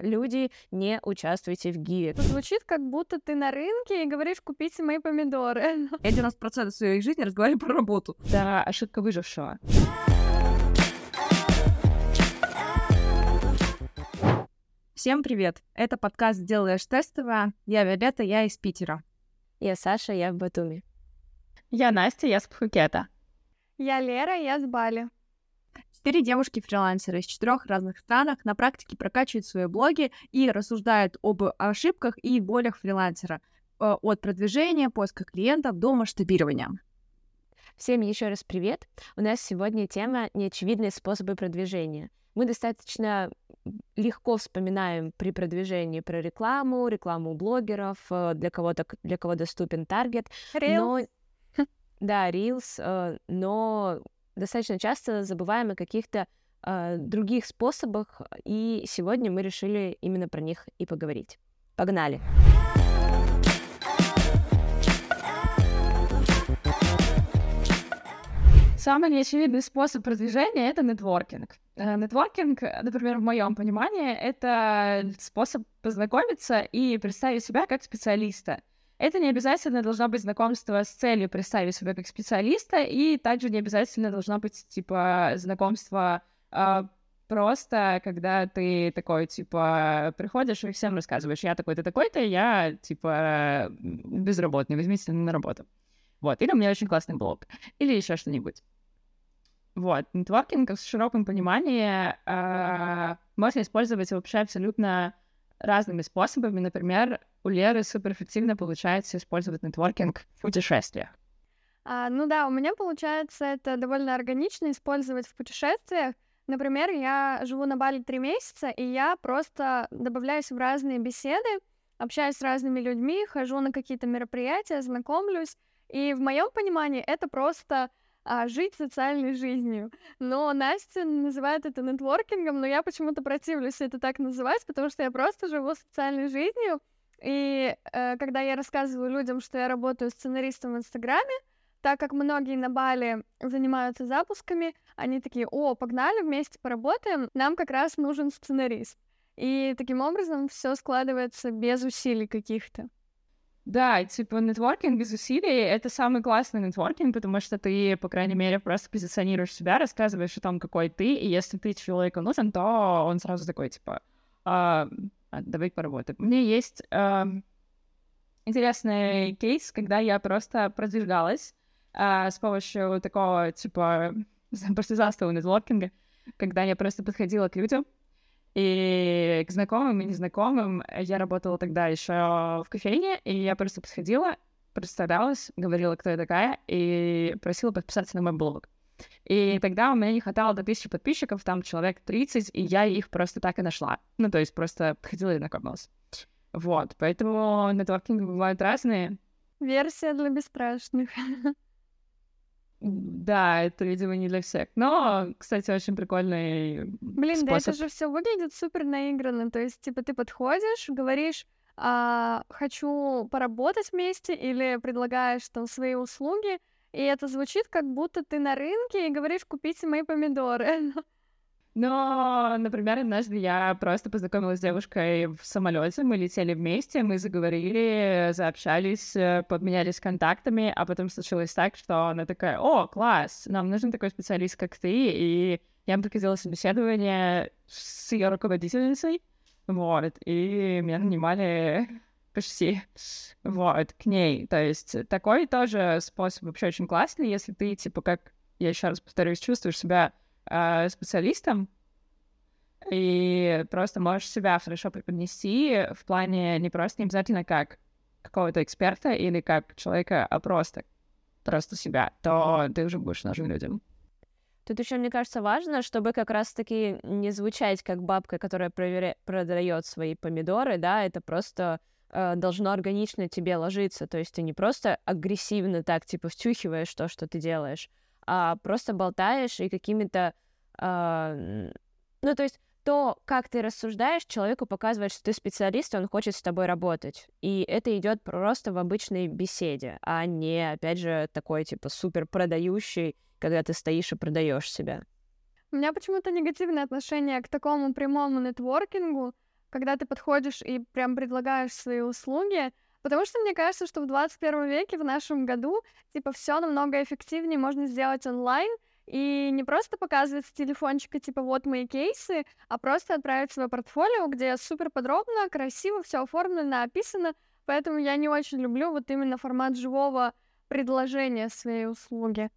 Люди, не участвуйте в гиве. Звучит, как будто ты на рынке и говоришь, купите мои помидоры. Я 90% своей жизни разговариваю про работу. Да, ошибка выжившего. Всем привет! Это подкаст «Делаешь тестово». Я Виолетта, я из Питера. Я Саша, я в Батуми. Я Настя, я с Пхукета. Я Лера, я с Бали. Четыре девушки-фрилансеры из четырех разных странах на практике прокачивают свои блоги и рассуждают об ошибках и болях фрилансера э, от продвижения, поиска клиентов до масштабирования. Всем еще раз привет. У нас сегодня тема «Неочевидные способы продвижения». Мы достаточно легко вспоминаем при продвижении про рекламу, рекламу блогеров, э, для кого-то для кого доступен таргет. Reels. Но... Да, Reels, э, но достаточно часто забываем о каких-то э, других способах, и сегодня мы решили именно про них и поговорить. Погнали! Самый неочевидный способ продвижения — это нетворкинг. Э, нетворкинг, например, в моем понимании, это способ познакомиться и представить себя как специалиста — это не обязательно должно быть знакомство с целью представить себя как специалиста, и также не обязательно должно быть, типа, знакомство э, просто, когда ты такой, типа, приходишь и всем рассказываешь, я такой-то, такой-то, я, типа, безработный, возьмите на работу. Вот, или у меня очень классный блог, или еще что-нибудь. Вот, нетворкинг в широком понимании э, можно использовать вообще абсолютно разными способами. Например, у Леры суперэффективно получается использовать нетворкинг в путешествиях. А, ну да, у меня получается это довольно органично использовать в путешествиях. Например, я живу на Бали три месяца, и я просто добавляюсь в разные беседы, общаюсь с разными людьми, хожу на какие-то мероприятия, знакомлюсь. И в моем понимании это просто а, жить социальной жизнью. Но Настя называет это нетворкингом, но я почему-то противлюсь это так называть, потому что я просто живу социальной жизнью. И э, когда я рассказываю людям, что я работаю сценаристом в Инстаграме, так как многие на Бали занимаются запусками, они такие, о, погнали вместе поработаем, нам как раз нужен сценарист. И таким образом все складывается без усилий каких-то. Да, типа нетворкинг без усилий — это самый классный нетворкинг, потому что ты, по крайней мере, просто позиционируешь себя, рассказываешь о том, какой ты, и если ты человеку нужен, то он сразу такой, типа, а, давай поработаем. У меня есть а, интересный кейс, когда я просто продвигалась а, с помощью такого, типа, партизанского нетворкинга, когда я просто подходила к людям, и к знакомым и незнакомым я работала тогда еще в кофейне, и я просто подходила, представлялась, говорила, кто я такая, и просила подписаться на мой блог. И тогда у меня не хватало до тысячи подписчиков, там человек 30, и я их просто так и нашла. Ну, то есть просто подходила и знакомилась. Вот, поэтому нетворкинги бывают разные. Версия для бесстрашных. Да, это, видимо, не для всех. Но, кстати, очень прикольный Блин, способ. да это же все выглядит супер наигранно. То есть, типа, ты подходишь, говоришь, а, хочу поработать вместе, или предлагаешь там свои услуги, и это звучит, как будто ты на рынке и говоришь, купите мои помидоры. Но, например, однажды я просто познакомилась с девушкой в самолете, мы летели вместе, мы заговорили, заобщались, э, поменялись контактами, а потом случилось так, что она такая, о, класс, нам нужен такой специалист, как ты, и я проходила собеседование с ее руководительницей, вот, и меня нанимали почти, вот, к ней. То есть такой тоже способ вообще очень классный, если ты, типа, как, я еще раз повторюсь, чувствуешь себя э, специалистом, и просто можешь себя хорошо преподнести в плане не просто не обязательно как какого-то эксперта или как человека, а просто просто себя, то ты уже будешь нужен людям. Тут еще, мне кажется, важно, чтобы как раз-таки не звучать как бабка, которая проверя... продает свои помидоры, да, это просто э, должно органично тебе ложиться, то есть ты не просто агрессивно так, типа, втюхиваешь то, что ты делаешь, а просто болтаешь и какими-то Uh, ну, то есть то, как ты рассуждаешь, человеку показывает, что ты специалист, и он хочет с тобой работать. И это идет просто в обычной беседе, а не, опять же, такой, типа, супер продающий, когда ты стоишь и продаешь себя. У меня почему-то негативное отношение к такому прямому нетворкингу, когда ты подходишь и прям предлагаешь свои услуги, потому что мне кажется, что в 21 веке, в нашем году, типа, все намного эффективнее можно сделать онлайн, и не просто показывать с телефончика, типа, вот мои кейсы, а просто отправить свое портфолио, где супер подробно, красиво все оформлено, описано, поэтому я не очень люблю вот именно формат живого предложения своей услуги.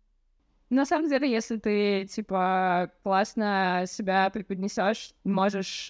На самом деле, если ты, типа, классно себя преподнесешь, можешь...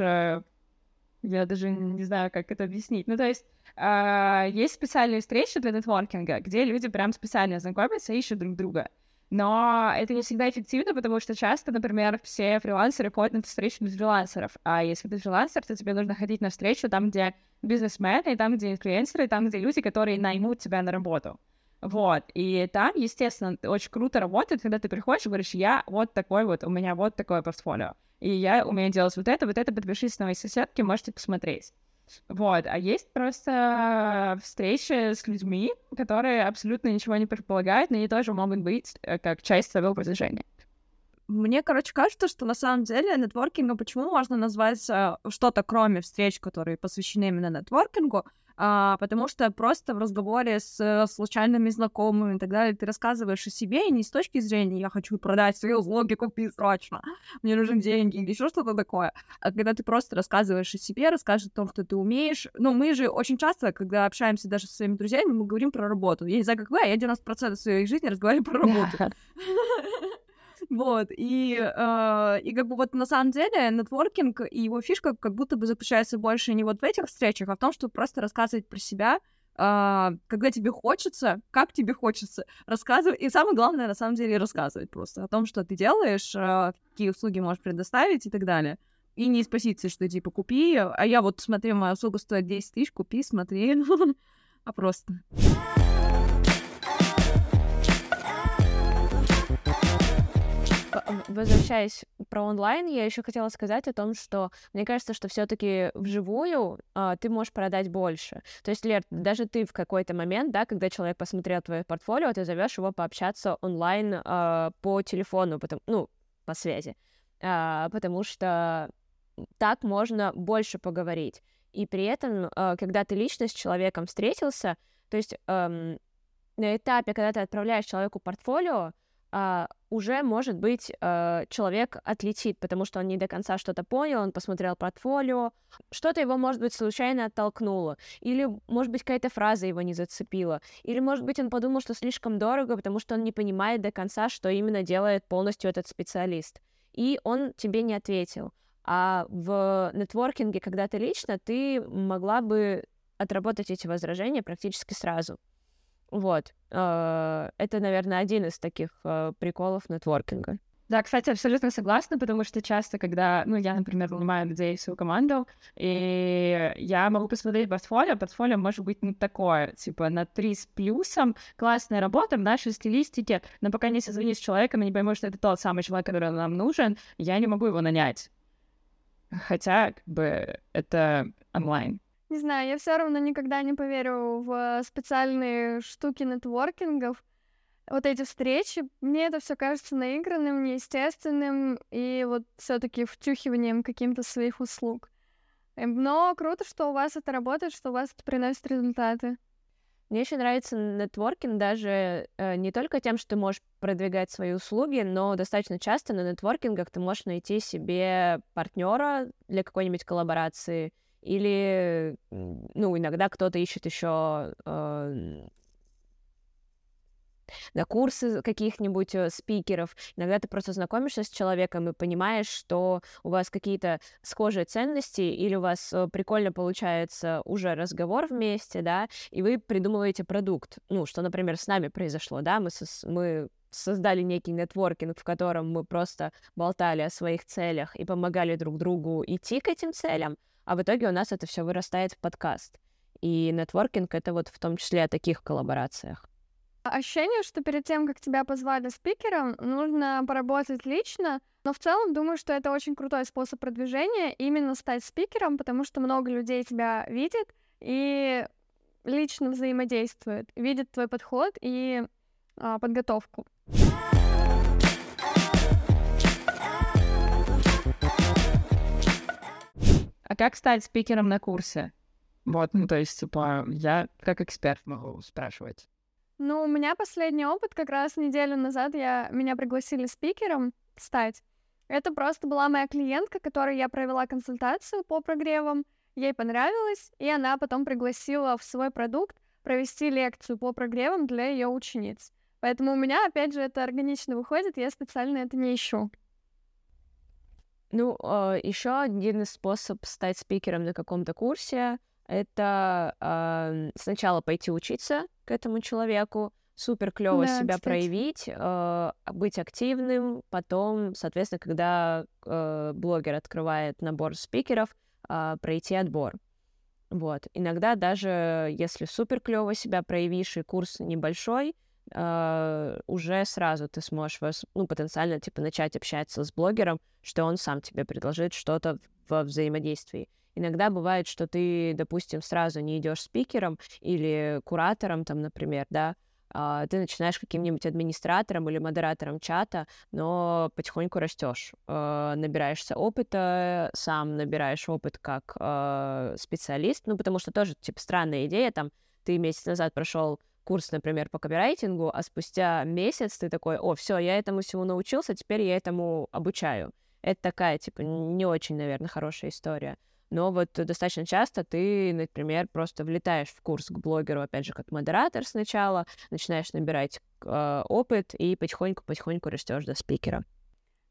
Я даже не знаю, как это объяснить. Ну, то есть, э, есть специальные встречи для нетворкинга, где люди прям специально знакомятся и ищут друг друга. Но это не всегда эффективно, потому что часто, например, все фрилансеры ходят на встречу без фрилансеров. А если ты фрилансер, то тебе нужно ходить на встречу там, где бизнесмены, там, где инфлюенсеры, и там, где люди, которые наймут тебя на работу. Вот, и там, естественно, очень круто работает, когда ты приходишь и говоришь, я вот такой вот, у меня вот такое портфолио, и я умею делать вот это, вот это, подпишись на мои соседки, можете посмотреть. Вот, а есть просто встречи с людьми, которые абсолютно ничего не предполагают, но они тоже могут быть э, как часть своего продвижения. Мне, короче, кажется, что на самом деле нетворкингом почему можно назвать э, что-то, кроме встреч, которые посвящены именно нетворкингу, а, потому что просто в разговоре с э, случайными знакомыми и так далее ты рассказываешь о себе и не с точки зрения «я хочу продать свои услуги, купи срочно, мне нужны деньги» или еще что-то такое, а когда ты просто рассказываешь о себе, расскажешь о том, что ты умеешь. Ну, мы же очень часто, когда общаемся даже со своими друзьями, мы говорим про работу. Я не знаю, как вы, а я 90% своей жизни разговариваю про работу. Вот, и, э, и как бы вот на самом деле нетворкинг и его фишка как будто бы заключается больше не вот в этих встречах, а в том, чтобы просто рассказывать про себя, Uh, когда тебе хочется, как тебе хочется, рассказывать. И самое главное, на самом деле, рассказывать просто о том, что ты делаешь, uh, какие услуги можешь предоставить и так далее. И не из позиции, что типа купи, а я вот смотри, моя услуга стоит 10 тысяч, купи, смотри, а просто. Возвращаясь про онлайн, я еще хотела сказать о том, что мне кажется, что все-таки вживую а, ты можешь продать больше. То есть, Лер, даже ты в какой-то момент, да, когда человек посмотрел твое портфолио, ты зовешь его пообщаться онлайн а, по телефону, потом, ну, по связи, а, потому что так можно больше поговорить. И при этом, а, когда ты лично с человеком встретился, то есть эм, на этапе, когда ты отправляешь человеку портфолио, а, уже, может быть, э, человек отлетит, потому что он не до конца что-то понял, он посмотрел портфолио, что-то его, может быть, случайно оттолкнуло, или, может быть, какая-то фраза его не зацепила, или, может быть, он подумал, что слишком дорого, потому что он не понимает до конца, что именно делает полностью этот специалист, и он тебе не ответил. А в нетворкинге, когда ты лично, ты могла бы отработать эти возражения практически сразу. Вот. А, это, наверное, один из таких а, приколов нетворкинга. Да, кстати, абсолютно согласна, потому что часто, когда, ну, я, например, нанимаю людей в свою команду, и я могу посмотреть портфолио, портфолио может быть не такое, типа на 3 с плюсом, классная работа в нашей стилистике, но пока не созвонюсь с человеком и не пойму, что это тот самый человек, который нам нужен, я не могу его нанять. Хотя, как бы, это онлайн. Не знаю, я все равно никогда не поверю в специальные штуки нетворкингов. Вот эти встречи, мне это все кажется наигранным, неестественным и вот все-таки втюхиванием каким-то своих услуг. Эм, но круто, что у вас это работает, что у вас это приносит результаты. Мне еще нравится нетворкинг даже э, не только тем, что ты можешь продвигать свои услуги, но достаточно часто на нетворкингах ты можешь найти себе партнера для какой-нибудь коллаборации, или, ну, иногда кто-то ищет еще э, на курсы каких-нибудь э, спикеров. Иногда ты просто знакомишься с человеком и понимаешь, что у вас какие-то схожие ценности или у вас э, прикольно получается уже разговор вместе, да, и вы придумываете продукт. Ну, что, например, с нами произошло, да, мы, со- мы создали некий нетворкинг, в котором мы просто болтали о своих целях и помогали друг другу идти к этим целям, а в итоге у нас это все вырастает в подкаст. И нетворкинг — это вот в том числе о таких коллаборациях. Ощущение, что перед тем, как тебя позвали спикером, нужно поработать лично, но в целом думаю, что это очень крутой способ продвижения именно стать спикером, потому что много людей тебя видит и лично взаимодействует, видит твой подход и а, подготовку. А как стать спикером на курсе? Вот, ну, то есть, типа, я как эксперт могу спрашивать. Ну, у меня последний опыт, как раз неделю назад я, меня пригласили спикером стать. Это просто была моя клиентка, которой я провела консультацию по прогревам, ей понравилось, и она потом пригласила в свой продукт провести лекцию по прогревам для ее учениц. Поэтому у меня, опять же, это органично выходит, я специально это не ищу. Ну, э, а, еще один способ стать спикером на каком-то курсе это э, сначала пойти учиться к этому человеку, супер клево да, себя кстати. проявить, э, быть активным, потом, соответственно, когда э, блогер открывает набор спикеров, э, пройти отбор. Вот. Иногда даже если супер клево себя проявишь и курс небольшой, Uh, уже сразу ты сможешь ну, потенциально типа начать общаться с блогером, что он сам тебе предложит что-то во взаимодействии. Иногда бывает, что ты, допустим, сразу не идешь спикером или куратором, там, например, да, а, ты начинаешь каким-нибудь администратором или модератором чата, но потихоньку растешь, а, набираешься опыта, сам набираешь опыт как а, специалист, ну, потому что тоже, типа, странная идея, там, ты месяц назад прошел курс, например, по копирайтингу, а спустя месяц ты такой, о, все, я этому всему научился, теперь я этому обучаю. Это такая, типа, не очень, наверное, хорошая история но вот достаточно часто ты, например, просто влетаешь в курс к блогеру, опять же, как модератор сначала, начинаешь набирать э, опыт и потихоньку-потихоньку растешь до спикера.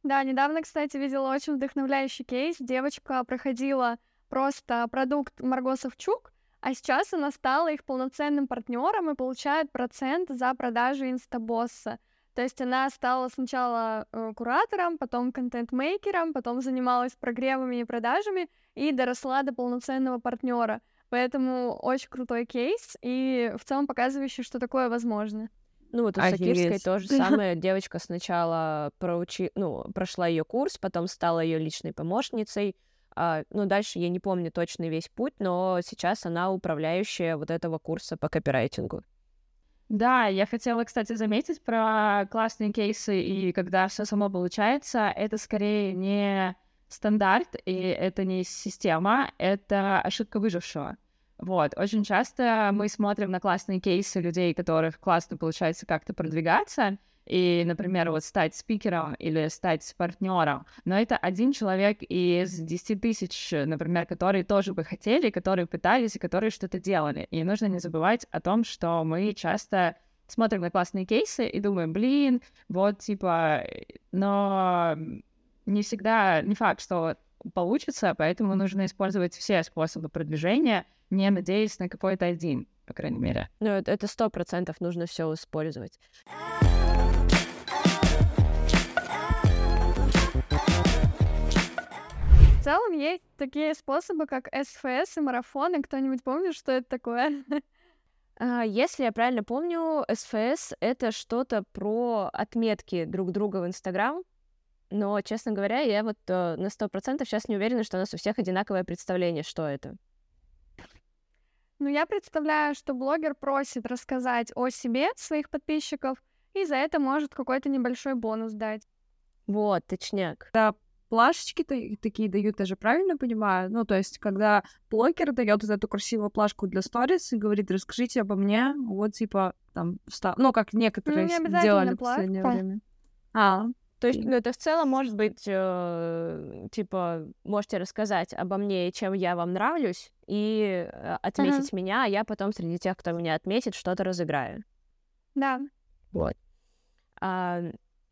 Да, недавно, кстати, видела очень вдохновляющий кейс. Девочка проходила просто продукт Марго Савчук, а сейчас она стала их полноценным партнером и получает процент за продажу инстабосса. То есть она стала сначала э, куратором, потом контент-мейкером, потом занималась прогревами и продажами и доросла до полноценного партнера. Поэтому очень крутой кейс и в целом показывающий, что такое возможно. Ну, вот у Офигеть. Сакирской то же самое. Девочка сначала проучи... ну, прошла ее курс, потом стала ее личной помощницей. А, ну, дальше я не помню точно весь путь, но сейчас она управляющая вот этого курса по копирайтингу. Да, я хотела, кстати, заметить про классные кейсы, и когда все само получается, это скорее не стандарт, и это не система, это ошибка выжившего. Вот, очень часто мы смотрим на классные кейсы людей, которых классно получается как-то продвигаться, и, например, вот стать спикером или стать партнером, но это один человек из 10 тысяч, например, которые тоже бы хотели, которые пытались и которые что-то делали. И нужно не забывать о том, что мы часто смотрим на классные кейсы и думаем, блин, вот типа, но не всегда, не факт, что получится, поэтому нужно использовать все способы продвижения, не надеясь на какой-то один, по крайней мере. Ну, это сто процентов нужно все использовать. Целом есть такие способы, как СФС и марафоны. Кто-нибудь помнит, что это такое? А, если я правильно помню, СФС — это что-то про отметки друг друга в Инстаграм, но, честно говоря, я вот э, на сто процентов сейчас не уверена, что у нас у всех одинаковое представление, что это. Ну, я представляю, что блогер просит рассказать о себе своих подписчиков, и за это может какой-то небольшой бонус дать. Вот, точняк. Да, плашечки такие дают, я же правильно понимаю? Ну, то есть, когда блогер дает вот эту красивую плашку для сторис и говорит, расскажите обо мне, вот, типа, там, встав... ну, как некоторые ну, делали в последнее время. А, то есть, ну, это в целом может быть, э, типа, можете рассказать обо мне, чем я вам нравлюсь, и э, отметить uh-huh. меня, а я потом среди тех, кто меня отметит, что-то разыграю. Да. Вот. А,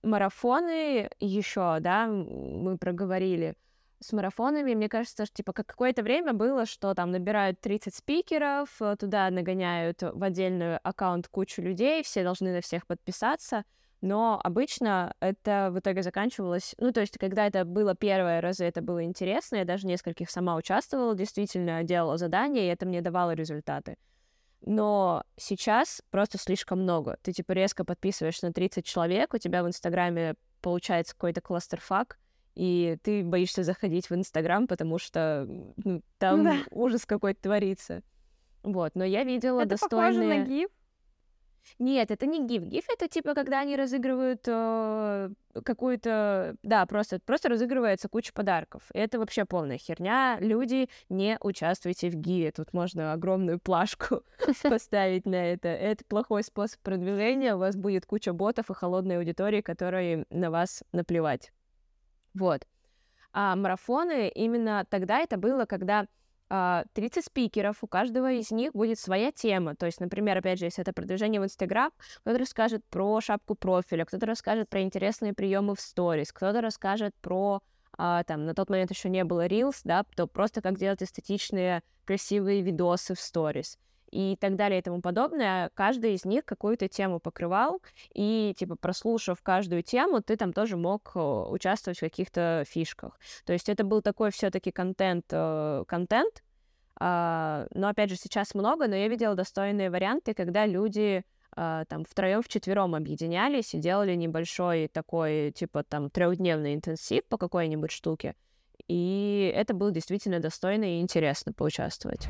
марафоны еще, да, мы проговорили. С марафонами, мне кажется, что, типа, как какое-то время было, что там набирают 30 спикеров, э, туда нагоняют в отдельный аккаунт кучу людей, все должны на всех подписаться, но обычно это в итоге заканчивалось, ну, то есть, когда это было первые разы, это было интересно, я даже нескольких сама участвовала, действительно делала задания, и это мне давало результаты но сейчас просто слишком много. Ты, типа, резко подписываешься на 30 человек, у тебя в Инстаграме получается какой-то кластерфак, и ты боишься заходить в Инстаграм, потому что ну, там да. ужас какой-то творится. Вот, но я видела Это достойные... похоже на гиф. Нет, это не гиф. Гиф это типа, когда они разыгрывают э, какую-то... Да, просто, просто разыгрывается куча подарков. Это вообще полная херня. Люди, не участвуйте в гиве. Тут можно огромную плашку поставить на это. Это плохой способ продвижения. У вас будет куча ботов и холодной аудитории, которые на вас наплевать. Вот. А марафоны именно тогда это было, когда 30 а, спикеров, у каждого из них будет своя тема. То есть, например, опять же, если это продвижение в Инстаграм, кто-то расскажет про шапку профиля, кто-то расскажет про интересные приемы в сторис, кто-то расскажет про а, там, на тот момент еще не было Reels, да, то просто как делать эстетичные, красивые видосы в сторис и так далее и тому подобное, каждый из них какую-то тему покрывал, и, типа, прослушав каждую тему, ты там тоже мог э, участвовать в каких-то фишках. То есть это был такой все таки контент, э, контент, а, но, опять же, сейчас много, но я видела достойные варианты, когда люди а, там втроем, вчетвером объединялись и делали небольшой такой, типа, там, трехдневный интенсив по какой-нибудь штуке. И это было действительно достойно и интересно поучаствовать.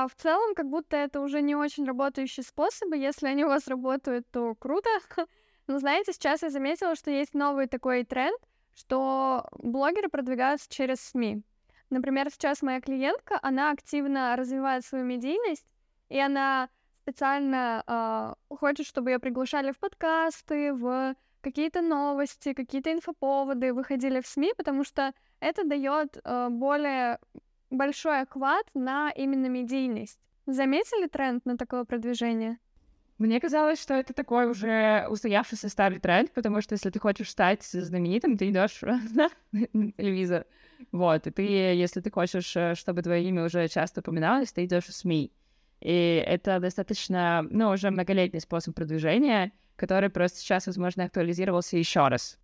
А в целом, как будто это уже не очень работающие способы. Если они у вас работают, то круто. Но знаете, сейчас я заметила, что есть новый такой тренд, что блогеры продвигаются через СМИ. Например, сейчас моя клиентка, она активно развивает свою медийность, и она специально э, хочет, чтобы ее приглашали в подкасты, в какие-то новости, какие-то инфоповоды выходили в СМИ, потому что это дает э, более большой охват на именно медийность. Заметили тренд на такое продвижение? Мне казалось, что это такой уже устоявшийся старый тренд, потому что если ты хочешь стать знаменитым, ты идешь на телевизор. Вот, и ты, если ты хочешь, э, чтобы твое имя уже часто упоминалось, ты идешь в СМИ. И это достаточно, ну, уже многолетний способ продвижения, который просто сейчас, возможно, актуализировался еще раз.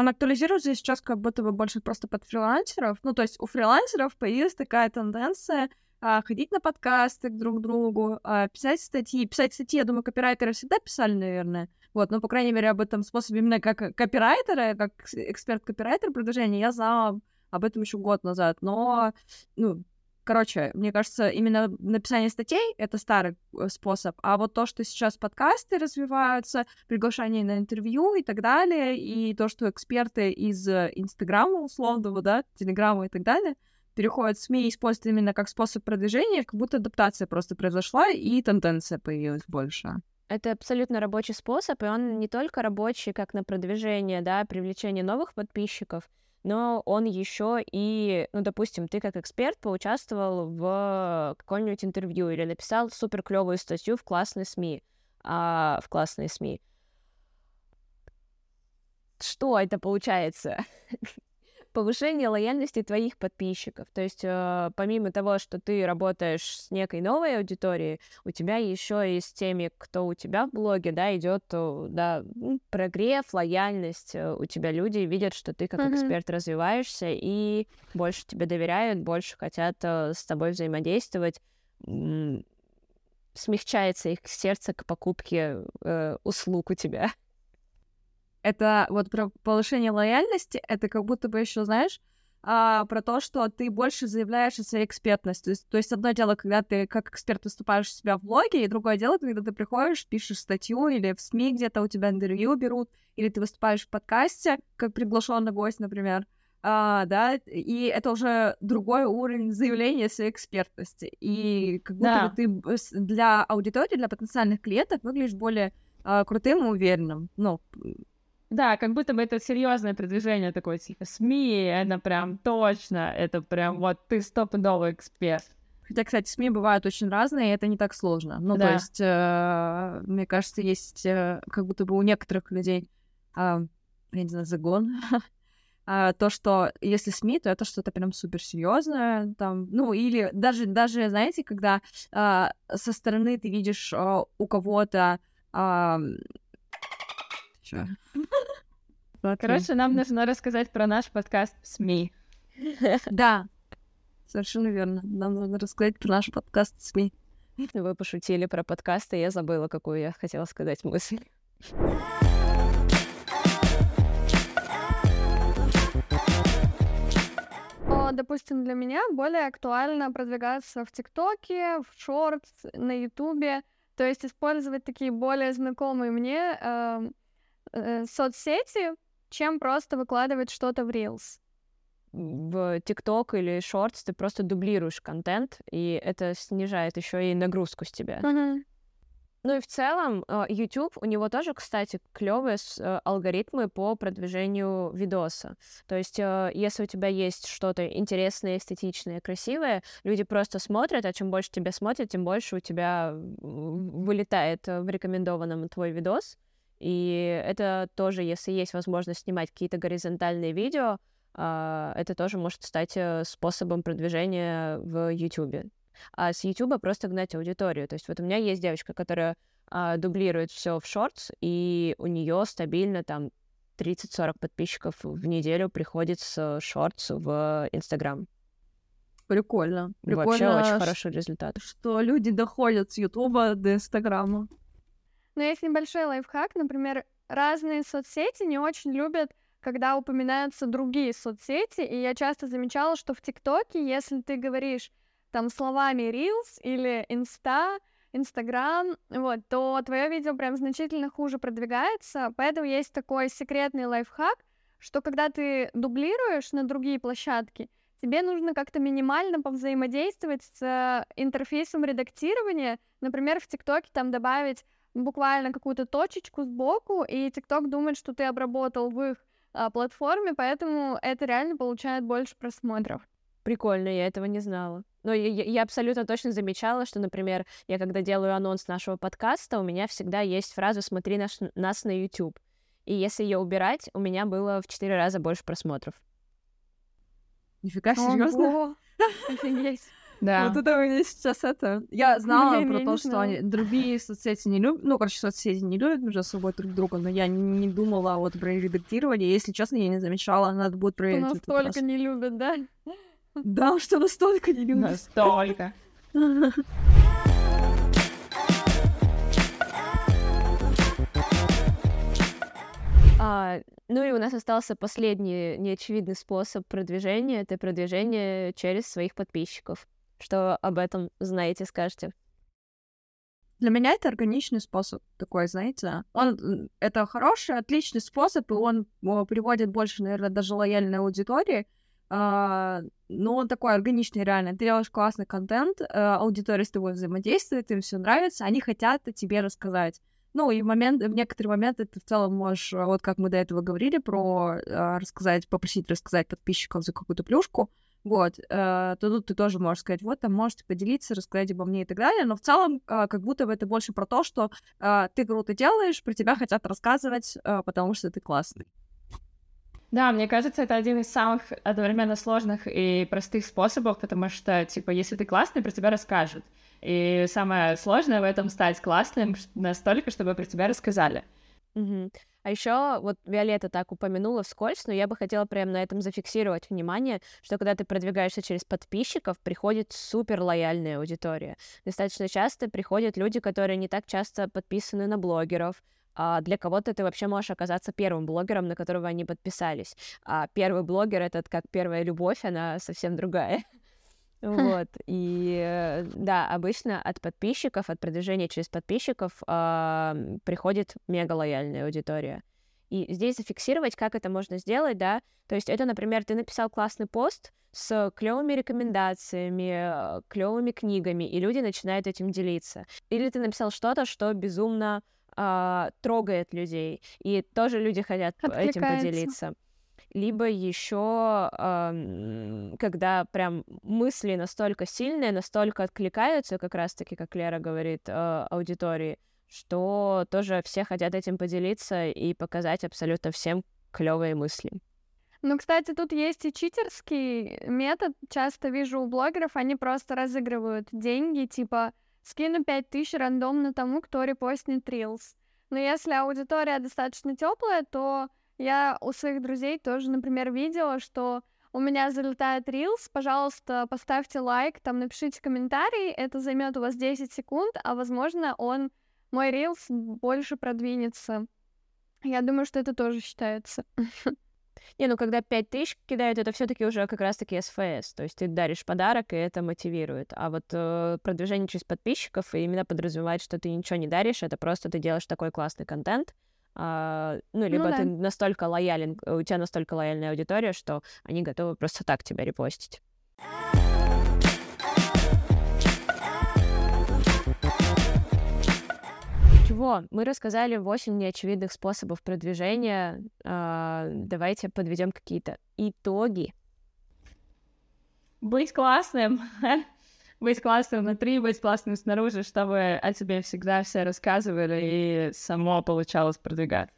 Он актуализируется сейчас как будто бы больше просто под фрилансеров. Ну, то есть у фрилансеров появилась такая тенденция а, ходить на подкасты друг к другу, а, писать статьи. Писать статьи, я думаю, копирайтеры всегда писали, наверное. Вот, но, по крайней мере, об этом способе именно как копирайтера, как эксперт-копирайтер продвижения я знала об этом еще год назад. Но, ну, Короче, мне кажется, именно написание статей — это старый э, способ, а вот то, что сейчас подкасты развиваются, приглашение на интервью и так далее, и то, что эксперты из э, Инстаграма условного, да, Телеграма и так далее, переходят в СМИ и используют именно как способ продвижения, как будто адаптация просто произошла, и тенденция появилась больше. Это абсолютно рабочий способ, и он не только рабочий как на продвижение, да, привлечение новых подписчиков, но он еще и, ну, допустим, ты как эксперт поучаствовал в каком-нибудь интервью или написал супер клевую статью в классной СМИ, а, в классной СМИ. Что это получается? повышение лояльности твоих подписчиков. То есть, э, помимо того, что ты работаешь с некой новой аудиторией, у тебя еще и с теми, кто у тебя в блоге, да, идет, э, да, прогрев, лояльность. Э, у тебя люди видят, что ты как mm-hmm. эксперт развиваешься и больше тебе доверяют, больше хотят э, с тобой взаимодействовать смягчается их сердце к покупке э, услуг у тебя это вот про повышение лояльности, это как будто бы еще, знаешь, а, про то, что ты больше заявляешь о своей экспертности. То есть, то есть одно дело, когда ты как эксперт выступаешь у себя в блоге, и другое дело, когда ты приходишь, пишешь статью или в СМИ где-то у тебя интервью берут, или ты выступаешь в подкасте, как приглашенный гость, например. А, да, и это уже другой уровень заявления своей экспертности. И как будто да. бы ты для аудитории, для потенциальных клиентов выглядишь более а, крутым и уверенным. Ну, да, как будто бы это серьезное продвижение такое, типа СМИ, это прям точно, это прям вот ты стопудовый эксперт. Хотя, кстати, СМИ бывают очень разные, и это не так сложно. Ну, да. то есть, э, мне кажется, есть э, как будто бы у некоторых людей, э, я не знаю, загон. Uh, то, что если СМИ, то это что-то прям суперсерьезное, там, ну, или даже, даже, знаете, когда uh, со стороны ты видишь uh, у кого-то uh, Чё? Короче, нам нужно рассказать про наш подкаст в СМИ. Да, совершенно верно. Нам нужно рассказать про наш подкаст в СМИ. Вы пошутили про подкасты, я забыла, какую я хотела сказать мысль. допустим, для меня более актуально продвигаться в ТикТоке, в Шортс, на Ютубе, то есть использовать такие более знакомые мне э, э, соцсети, чем просто выкладывать что-то в Reels. В ТикТок или Шортс ты просто дублируешь контент, и это снижает еще и нагрузку с тебя. Мгм. Ну и в целом, э, YouTube, у него тоже, кстати, клевые э, алгоритмы по продвижению видоса. То есть, э, если у тебя есть что-то интересное, эстетичное, красивое, люди просто смотрят, а чем больше тебя смотрят, тем больше у тебя вылетает в рекомендованном твой видос. И это тоже, если есть возможность снимать какие-то горизонтальные видео, а, это тоже может стать э, способом продвижения в YouTube а с Ютуба просто гнать аудиторию. То есть вот у меня есть девочка, которая а, дублирует все в шортс, и у нее стабильно там 30-40 подписчиков в неделю приходит с шортс в Инстаграм. Прикольно. Прикольно, Вообще очень хороший результат. что люди доходят с Ютуба до Инстаграма. Но есть небольшой лайфхак, например, разные соцсети не очень любят, когда упоминаются другие соцсети, и я часто замечала, что в ТикТоке, если ты говоришь там словами Reels или Инста, Инстаграм, вот, то твое видео прям значительно хуже продвигается, поэтому есть такой секретный лайфхак, что когда ты дублируешь на другие площадки, тебе нужно как-то минимально повзаимодействовать с э, интерфейсом редактирования, например, в ТикТоке там добавить буквально какую-то точечку сбоку, и ТикТок думает, что ты обработал в их а, платформе, поэтому это реально получает больше просмотров. Прикольно, я этого не знала. Но я, я- абсолютно точно замечала, что, например, я когда делаю анонс нашего подкаста, у меня всегда есть фраза «смотри наш, нас на YouTube». И если ее убирать, у меня было в четыре раза больше просмотров. Нифига, серьезно? Офигеть. Да. Вот это у меня сейчас это. Я знала Блин, про то, что знала. они другие соцсети не любят. Ну, короче, соцсети не любят между собой друг друга, но я не, думала вот про редактирование. Если честно, я не замечала, надо будет проверить. настолько не любят, да? Да, что настолько не любят. Настолько. А, ну и у нас остался последний неочевидный способ продвижения. Это продвижение через своих подписчиков. Что об этом знаете, скажете? Для меня это органичный способ такой, знаете. Он это хороший, отличный способ, и он приводит больше, наверное, даже лояльной аудитории. А, но он такой органичный, реально. Ты делаешь классный контент, а, аудитория с тобой взаимодействует, им все нравится, они хотят о тебе рассказать. Ну, и в, момент, в некоторые моменты ты в целом можешь, а, вот как мы до этого говорили, про а, рассказать, попросить рассказать подписчиков за какую-то плюшку, вот, э, то тут ты тоже можешь сказать, вот, там можете поделиться, рассказать обо мне и так далее, но в целом э, как будто бы это больше про то, что э, ты круто делаешь, про тебя хотят рассказывать, э, потому что ты классный. Да, мне кажется, это один из самых одновременно сложных и простых способов, потому что, типа, если ты классный, про тебя расскажут. И самое сложное в этом стать классным настолько, чтобы про тебя рассказали. Мгм. А еще вот Виолетта так упомянула вскользь, но я бы хотела прям на этом зафиксировать внимание, что когда ты продвигаешься через подписчиков, приходит супер лояльная аудитория. Достаточно часто приходят люди, которые не так часто подписаны на блогеров, а для кого-то ты вообще можешь оказаться первым блогером, на которого они подписались. А первый блогер — это как первая любовь, она совсем другая. Вот, и э, да, обычно от подписчиков, от продвижения через подписчиков м, приходит мега лояльная аудитория. И здесь зафиксировать, как это можно сделать, да, то есть это, например, ты написал классный пост с клевыми рекомендациями, клевыми книгами, и люди начинают этим делиться. Или ты написал что-то, что безумно а, трогает людей, и тоже люди хотят этим поделиться либо еще когда прям мысли настолько сильные, настолько откликаются, как раз-таки, как Лера говорит, э, аудитории, что тоже все хотят этим поделиться и показать абсолютно всем клевые мысли. Ну, кстати, тут есть и читерский метод. Часто вижу у блогеров, они просто разыгрывают деньги, типа скину 5000 рандомно тому, кто репостнет Reels. Но если аудитория достаточно теплая, то я у своих друзей тоже, например, видела, что у меня залетает Reels, пожалуйста, поставьте лайк, там напишите комментарий, это займет у вас 10 секунд, а возможно он, мой Reels больше продвинется. Я думаю, что это тоже считается. Не, ну когда 5000 кидают, это все таки уже как раз-таки СФС, то есть ты даришь подарок, и это мотивирует. А вот э, продвижение через подписчиков именно подразумевает, что ты ничего не даришь, это просто ты делаешь такой классный контент, а, ну, либо ну, да. ты настолько лоялен, у тебя настолько лояльная аудитория, что они готовы просто так тебя репостить. Чего? Мы рассказали 8 неочевидных способов продвижения. А, давайте подведем какие-то итоги. Быть классным. быть классным внутри, быть классным снаружи, чтобы о тебе всегда все рассказывали и само получалось продвигать.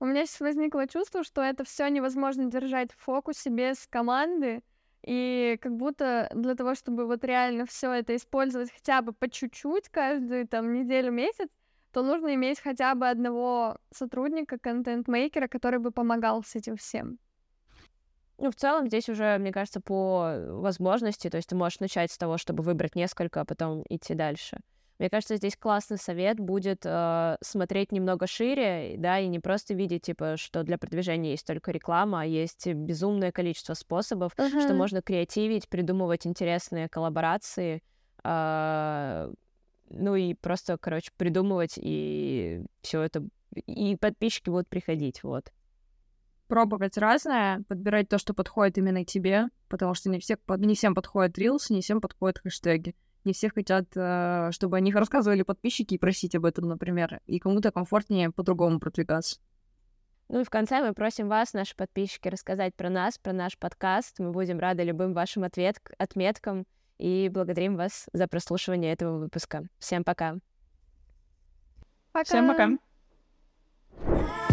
У меня сейчас возникло чувство, что это все невозможно держать в фокусе без команды, и как будто для того, чтобы вот реально все это использовать хотя бы по чуть-чуть каждую там неделю, месяц, то нужно иметь хотя бы одного сотрудника, контент-мейкера, который бы помогал с этим всем. Ну, в целом, здесь уже, мне кажется, по возможности, то есть ты можешь начать с того, чтобы выбрать несколько, а потом идти дальше. Мне кажется, здесь классный совет будет э, смотреть немного шире, да, и не просто видеть, типа, что для продвижения есть только реклама, а есть безумное количество способов, uh-huh. что можно креативить, придумывать интересные коллаборации, э, ну и просто, короче, придумывать, и все это, и подписчики будут приходить, вот пробовать разное, подбирать то, что подходит именно тебе, потому что не, все, не всем подходят рилсы, не всем подходят хэштеги. Не все хотят, э, чтобы о них рассказывали подписчики и просить об этом, например. И кому-то комфортнее по-другому продвигаться. Ну и в конце мы просим вас, наши подписчики, рассказать про нас, про наш подкаст. Мы будем рады любым вашим ответ, отметкам и благодарим вас за прослушивание этого выпуска. Всем пока. Пока. Всем пока.